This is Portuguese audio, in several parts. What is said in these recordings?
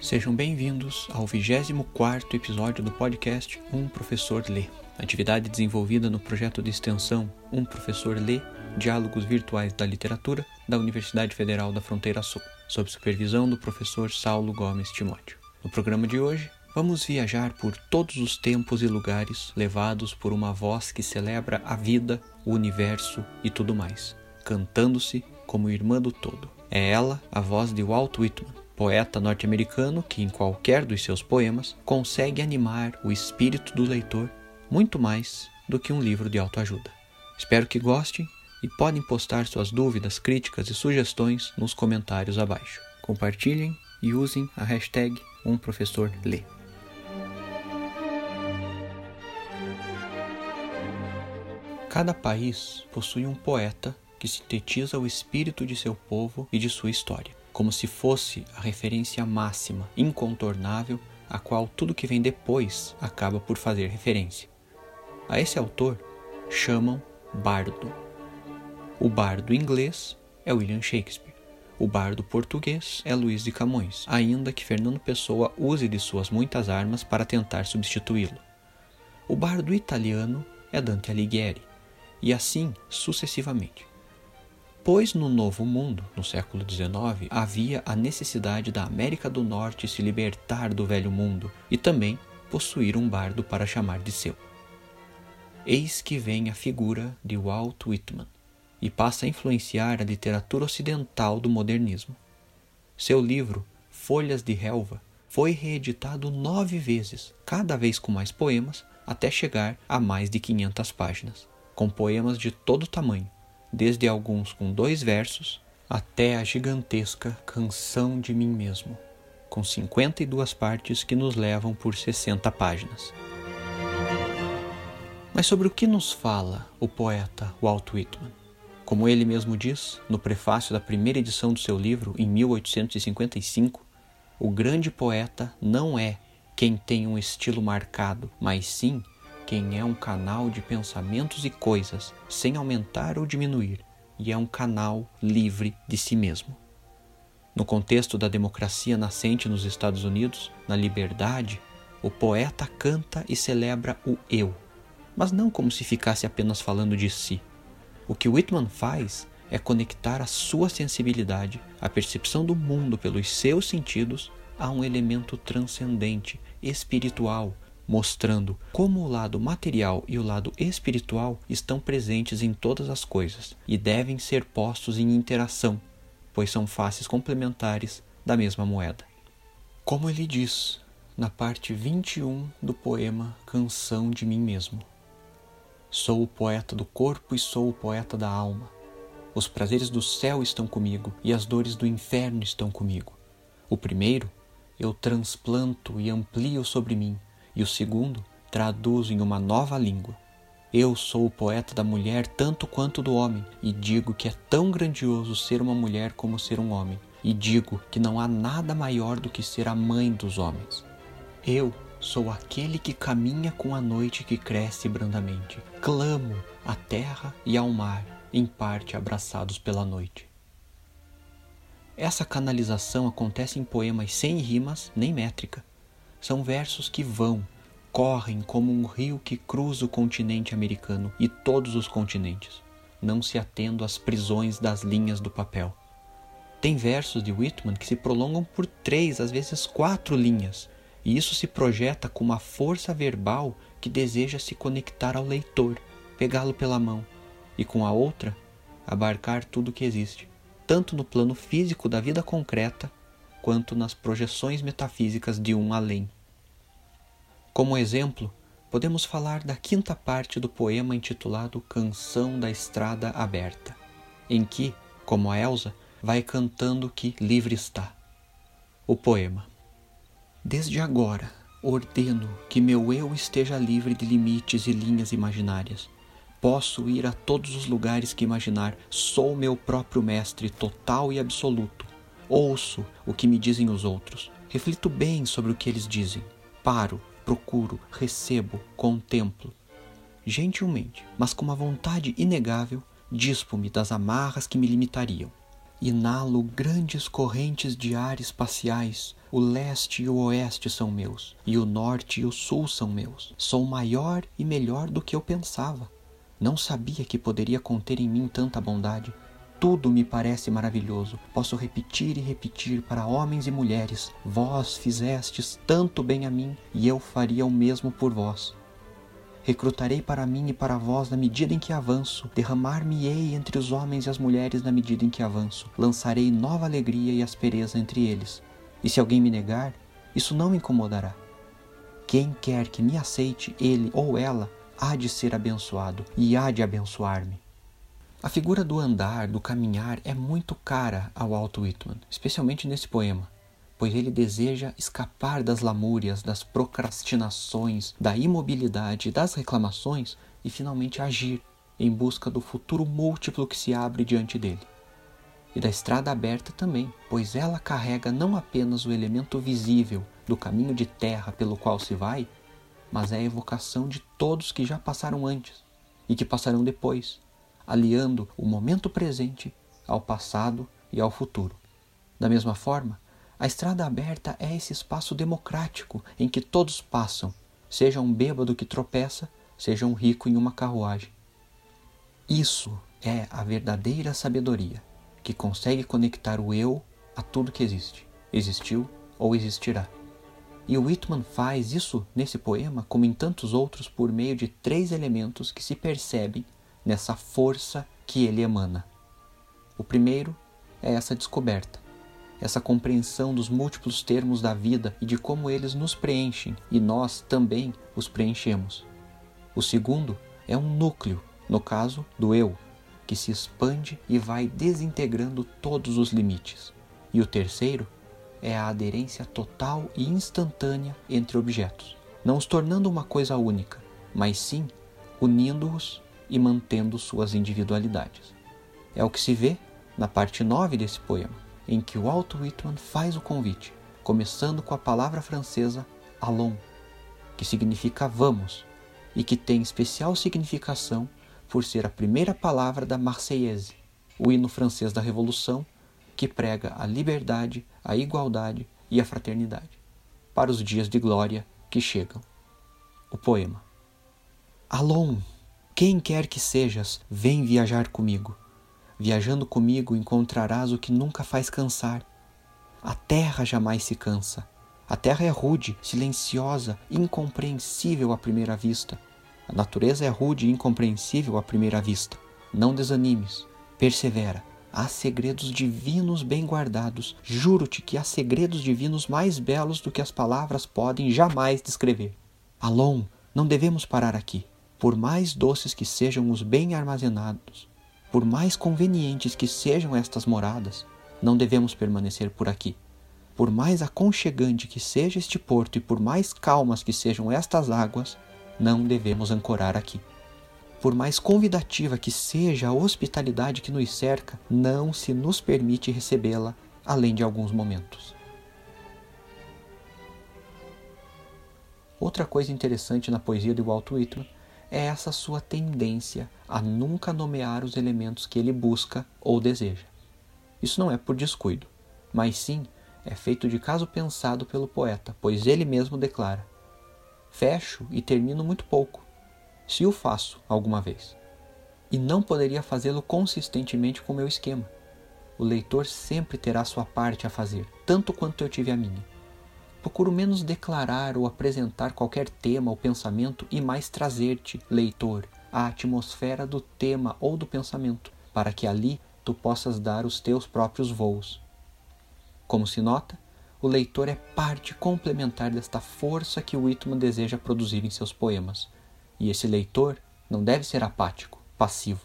Sejam bem-vindos ao 24º episódio do podcast Um Professor Lê, atividade desenvolvida no projeto de extensão Um Professor Lê, Diálogos Virtuais da Literatura, da Universidade Federal da Fronteira Sul, sob supervisão do professor Saulo Gomes Timóteo. No programa de hoje, vamos viajar por todos os tempos e lugares levados por uma voz que celebra a vida, o universo e tudo mais, cantando-se como irmã do todo. É ela, a voz de Walt Whitman, poeta norte-americano que, em qualquer dos seus poemas, consegue animar o espírito do leitor muito mais do que um livro de autoajuda. Espero que gostem e podem postar suas dúvidas, críticas e sugestões nos comentários abaixo. Compartilhem e usem a hashtag #umprofessorlê. Cada país possui um poeta que sintetiza o espírito de seu povo e de sua história como se fosse a referência máxima, incontornável, a qual tudo que vem depois acaba por fazer referência. A esse autor chamam bardo. O bardo inglês é William Shakespeare. O bardo português é Luís de Camões, ainda que Fernando Pessoa use de suas muitas armas para tentar substituí-lo. O bardo italiano é Dante Alighieri, e assim sucessivamente pois no Novo Mundo, no século XIX, havia a necessidade da América do Norte se libertar do Velho Mundo e também possuir um bardo para chamar de seu. Eis que vem a figura de Walt Whitman e passa a influenciar a literatura ocidental do modernismo. Seu livro, Folhas de Relva, foi reeditado nove vezes, cada vez com mais poemas, até chegar a mais de 500 páginas, com poemas de todo tamanho, desde alguns com dois versos até a gigantesca Canção de Mim Mesmo, com 52 partes que nos levam por 60 páginas. Mas sobre o que nos fala o poeta Walt Whitman? Como ele mesmo diz no prefácio da primeira edição do seu livro, em 1855, o grande poeta não é quem tem um estilo marcado, mas sim quem é um canal de pensamentos e coisas, sem aumentar ou diminuir, e é um canal livre de si mesmo. No contexto da democracia nascente nos Estados Unidos, na liberdade, o poeta canta e celebra o eu, mas não como se ficasse apenas falando de si. O que Whitman faz é conectar a sua sensibilidade, a percepção do mundo pelos seus sentidos, a um elemento transcendente, espiritual, mostrando como o lado material e o lado espiritual estão presentes em todas as coisas e devem ser postos em interação, pois são faces complementares da mesma moeda. Como ele diz na parte 21 do poema Canção de Mim Mesmo: Sou o poeta do corpo e sou o poeta da alma. Os prazeres do céu estão comigo e as dores do inferno estão comigo. O primeiro eu transplanto e amplio sobre mim e o segundo traduzo em uma nova língua. Eu sou o poeta da mulher tanto quanto do homem, e digo que é tão grandioso ser uma mulher como ser um homem, e digo que não há nada maior do que ser a mãe dos homens. Eu sou aquele que caminha com a noite que cresce brandamente. Clamo à terra e ao mar, em parte abraçados pela noite. Essa canalização acontece em poemas sem rimas nem métrica, são versos que vão, correm como um rio que cruza o continente americano e todos os continentes, não se atendo às prisões das linhas do papel. Tem versos de Whitman que se prolongam por três, às vezes quatro linhas, e isso se projeta com uma força verbal que deseja se conectar ao leitor, pegá-lo pela mão, e com a outra, abarcar tudo o que existe, tanto no plano físico da vida concreta quanto nas projeções metafísicas de um além. Como exemplo, podemos falar da quinta parte do poema intitulado Canção da Estrada Aberta, em que, como a Elsa, vai cantando que livre está. O poema. Desde agora, ordeno que meu eu esteja livre de limites e linhas imaginárias. Posso ir a todos os lugares que imaginar, sou meu próprio mestre total e absoluto Ouço o que me dizem os outros, reflito bem sobre o que eles dizem, paro, procuro, recebo, contemplo. Gentilmente, mas com uma vontade inegável, dispo-me das amarras que me limitariam. Inalo grandes correntes de ar espaciais. O leste e o oeste são meus, e o norte e o sul são meus. Sou maior e melhor do que eu pensava. Não sabia que poderia conter em mim tanta bondade. Tudo me parece maravilhoso. Posso repetir e repetir para homens e mulheres: Vós fizestes tanto bem a mim, e eu faria o mesmo por vós. Recrutarei para mim e para vós na medida em que avanço, derramar-me-ei entre os homens e as mulheres na medida em que avanço, lançarei nova alegria e aspereza entre eles. E se alguém me negar, isso não me incomodará. Quem quer que me aceite, ele ou ela, há de ser abençoado e há de abençoar-me. A figura do andar, do caminhar, é muito cara ao Walt Whitman, especialmente nesse poema pois ele deseja escapar das lamúrias, das procrastinações, da imobilidade, das reclamações e finalmente agir em busca do futuro múltiplo que se abre diante dele. E da estrada aberta também, pois ela carrega não apenas o elemento visível do caminho de terra pelo qual se vai, mas é a evocação de todos que já passaram antes e que passarão depois, aliando o momento presente ao passado e ao futuro. Da mesma forma, a estrada aberta é esse espaço democrático em que todos passam, seja um bêbado que tropeça, seja um rico em uma carruagem. Isso é a verdadeira sabedoria, que consegue conectar o eu a tudo que existe, existiu ou existirá. E Whitman faz isso nesse poema, como em tantos outros, por meio de três elementos que se percebem nessa força que ele emana. O primeiro é essa descoberta essa compreensão dos múltiplos termos da vida e de como eles nos preenchem e nós também os preenchemos. O segundo é um núcleo, no caso do eu, que se expande e vai desintegrando todos os limites. E o terceiro é a aderência total e instantânea entre objetos, não os tornando uma coisa única, mas sim unindo-os e mantendo suas individualidades. É o que se vê na parte 9 desse poema em que o Walt Whitman faz o convite, começando com a palavra francesa allons, que significa vamos e que tem especial significação por ser a primeira palavra da Marseillaise, o hino francês da Revolução, que prega a liberdade, a igualdade e a fraternidade, para os dias de glória que chegam. O poema. Allons, quem quer que sejas, vem viajar comigo. Viajando comigo encontrarás o que nunca faz cansar. A terra jamais se cansa. A terra é rude, silenciosa, incompreensível à primeira vista. A natureza é rude e incompreensível à primeira vista. Não desanimes, persevera. Há segredos divinos bem guardados. Juro-te que há segredos divinos mais belos do que as palavras podem jamais descrever. Alon, não devemos parar aqui. Por mais doces que sejam os bem armazenados, por mais convenientes que sejam estas moradas, não devemos permanecer por aqui. Por mais aconchegante que seja este porto e por mais calmas que sejam estas águas, não devemos ancorar aqui. Por mais convidativa que seja a hospitalidade que nos cerca, não se nos permite recebê-la além de alguns momentos. Outra coisa interessante na poesia de Walt Whitman é essa sua tendência a nunca nomear os elementos que ele busca ou deseja. Isso não é por descuido, mas sim é feito de caso pensado pelo poeta, pois ele mesmo declara: Fecho e termino muito pouco, se o faço alguma vez. E não poderia fazê-lo consistentemente com meu esquema. O leitor sempre terá sua parte a fazer, tanto quanto eu tive a minha. Procuro menos declarar ou apresentar qualquer tema ou pensamento e mais trazer-te, leitor, a atmosfera do tema ou do pensamento, para que ali tu possas dar os teus próprios voos. Como se nota, o leitor é parte complementar desta força que Whitman deseja produzir em seus poemas. E esse leitor não deve ser apático, passivo.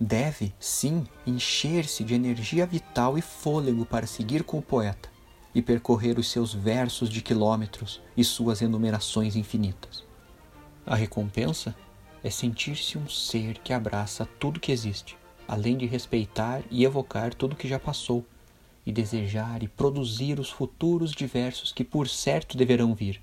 Deve, sim, encher-se de energia vital e fôlego para seguir com o poeta e percorrer os seus versos de quilômetros e suas enumerações infinitas. A recompensa é sentir-se um ser que abraça tudo que existe, além de respeitar e evocar tudo que já passou, e desejar e produzir os futuros diversos que por certo deverão vir.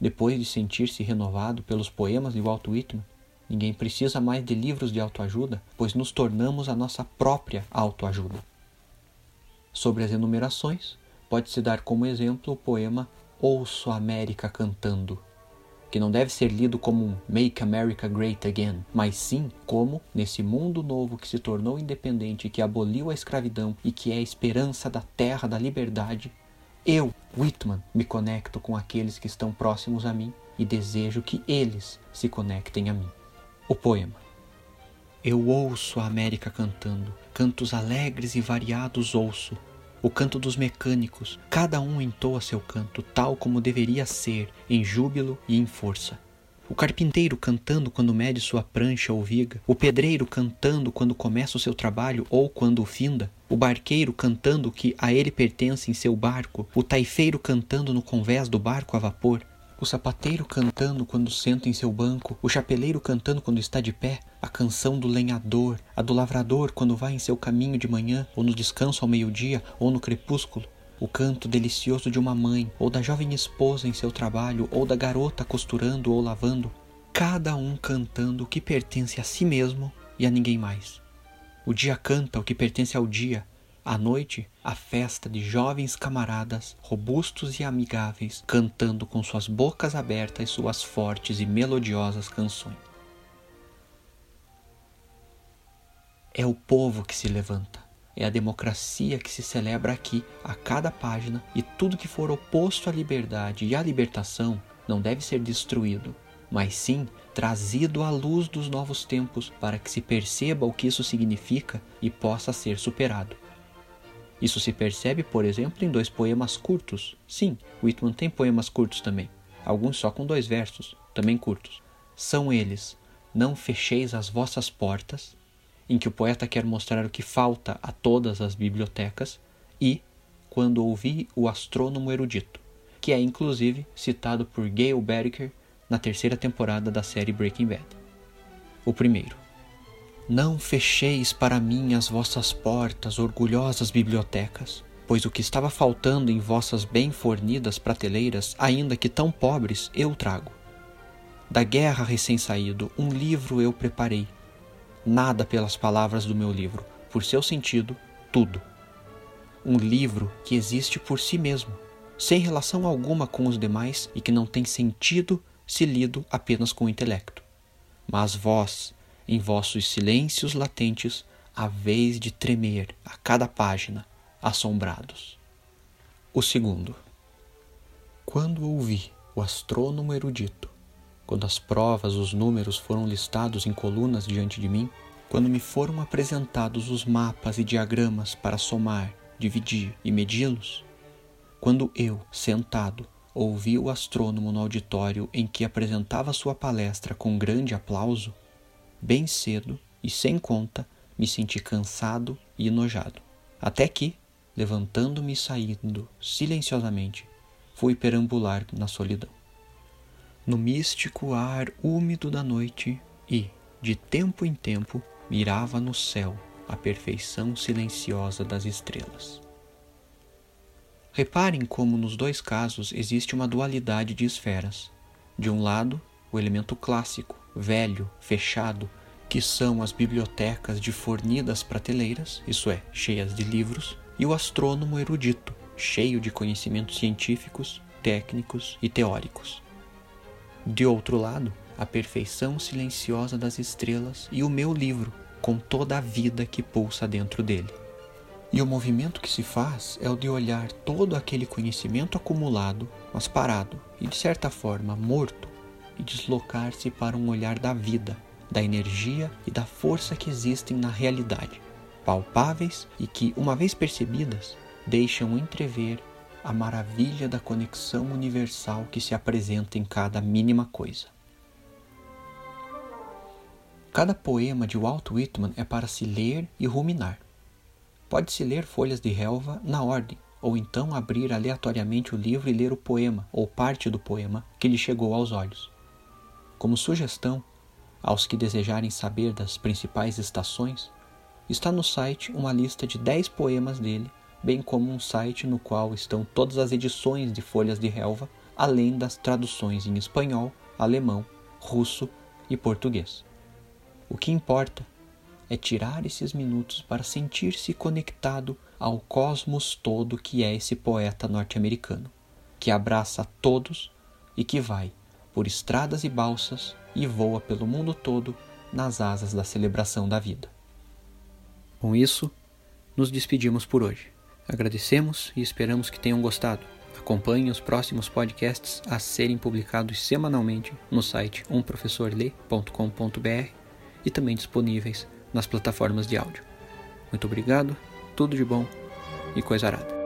Depois de sentir-se renovado pelos poemas de Walt Whitman, Ninguém precisa mais de livros de autoajuda, pois nos tornamos a nossa própria autoajuda. Sobre as enumerações, pode-se dar como exemplo o poema Ouço a América Cantando, que não deve ser lido como um Make America Great Again, mas sim como, nesse mundo novo que se tornou independente, que aboliu a escravidão e que é a esperança da terra da liberdade, eu, Whitman, me conecto com aqueles que estão próximos a mim e desejo que eles se conectem a mim. O poema. Eu ouço a América cantando, cantos alegres e variados ouço. O canto dos mecânicos, cada um entoa seu canto, tal como deveria ser, em júbilo e em força. O carpinteiro cantando quando mede sua prancha ou viga, o pedreiro cantando quando começa o seu trabalho ou quando o finda, o barqueiro cantando que a ele pertence em seu barco, o taifeiro cantando no convés do barco a vapor, o sapateiro cantando quando senta em seu banco, o chapeleiro cantando quando está de pé, a canção do lenhador, a do lavrador quando vai em seu caminho de manhã, ou no descanso ao meio-dia, ou no crepúsculo, o canto delicioso de uma mãe, ou da jovem esposa em seu trabalho, ou da garota costurando ou lavando, cada um cantando o que pertence a si mesmo e a ninguém mais. O dia canta o que pertence ao dia, à noite, a festa de jovens camaradas, robustos e amigáveis, cantando com suas bocas abertas suas fortes e melodiosas canções. É o povo que se levanta, é a democracia que se celebra aqui a cada página, e tudo que for oposto à liberdade e à libertação não deve ser destruído, mas sim trazido à luz dos novos tempos para que se perceba o que isso significa e possa ser superado. Isso se percebe, por exemplo, em dois poemas curtos. Sim, Whitman tem poemas curtos também, alguns só com dois versos, também curtos. São eles: Não fecheis as vossas portas, em que o poeta quer mostrar o que falta a todas as bibliotecas, e Quando ouvi o astrônomo erudito, que é inclusive citado por Gail Barricker na terceira temporada da série Breaking Bad. O primeiro. Não fecheis para mim as vossas portas, orgulhosas bibliotecas, pois o que estava faltando em vossas bem fornidas prateleiras, ainda que tão pobres, eu trago. Da guerra recém-saído, um livro eu preparei. Nada pelas palavras do meu livro, por seu sentido, tudo. Um livro que existe por si mesmo, sem relação alguma com os demais e que não tem sentido se lido apenas com o intelecto. Mas vós, em vossos silêncios latentes, a vez de tremer a cada página, assombrados. O segundo. Quando ouvi o astrônomo erudito, quando as provas, os números foram listados em colunas diante de mim, quando me foram apresentados os mapas e diagramas para somar, dividir e medi-los, quando eu, sentado, ouvi o astrônomo no auditório em que apresentava sua palestra com grande aplauso, bem cedo e sem conta, me senti cansado e enojado. Até que, levantando-me e saindo silenciosamente, fui perambular na solidão. No místico ar úmido da noite e, de tempo em tempo, mirava no céu a perfeição silenciosa das estrelas. Reparem como nos dois casos existe uma dualidade de esferas. De um lado, o elemento clássico, velho, fechado, que são as bibliotecas de fornidas prateleiras, isso é, cheias de livros, e o astrônomo erudito, cheio de conhecimentos científicos, técnicos e teóricos. De outro lado, a perfeição silenciosa das estrelas e o meu livro, com toda a vida que pulsa dentro dele. E o movimento que se faz é o de olhar todo aquele conhecimento acumulado, mas parado e de certa forma morto, e deslocar-se para um olhar da vida, da energia e da força que existem na realidade, palpáveis e que, uma vez percebidas, deixam entrever a maravilha da conexão universal que se apresenta em cada mínima coisa. Cada poema de Walt Whitman é para se ler e ruminar. Pode-se ler folhas de relva na ordem, ou então abrir aleatoriamente o livro e ler o poema ou parte do poema que lhe chegou aos olhos. Como sugestão, aos que desejarem saber das principais estações, está no site uma lista de 10 poemas dele, bem como um site no qual estão todas as edições de Folhas de Relva, além das traduções em espanhol, alemão, russo e português. O que importa é tirar esses minutos para sentir-se conectado ao cosmos todo que é esse poeta norte-americano, que abraça a todos e que vai por estradas e balsas e voa pelo mundo todo nas asas da celebração da vida. Com isso, nos despedimos por hoje. Agradecemos e esperamos que tenham gostado. Acompanhem os próximos podcasts a serem publicados semanalmente no site umprofessorlê.com.br e também disponíveis nas plataformas de áudio. Muito obrigado, tudo de bom e coisa arada.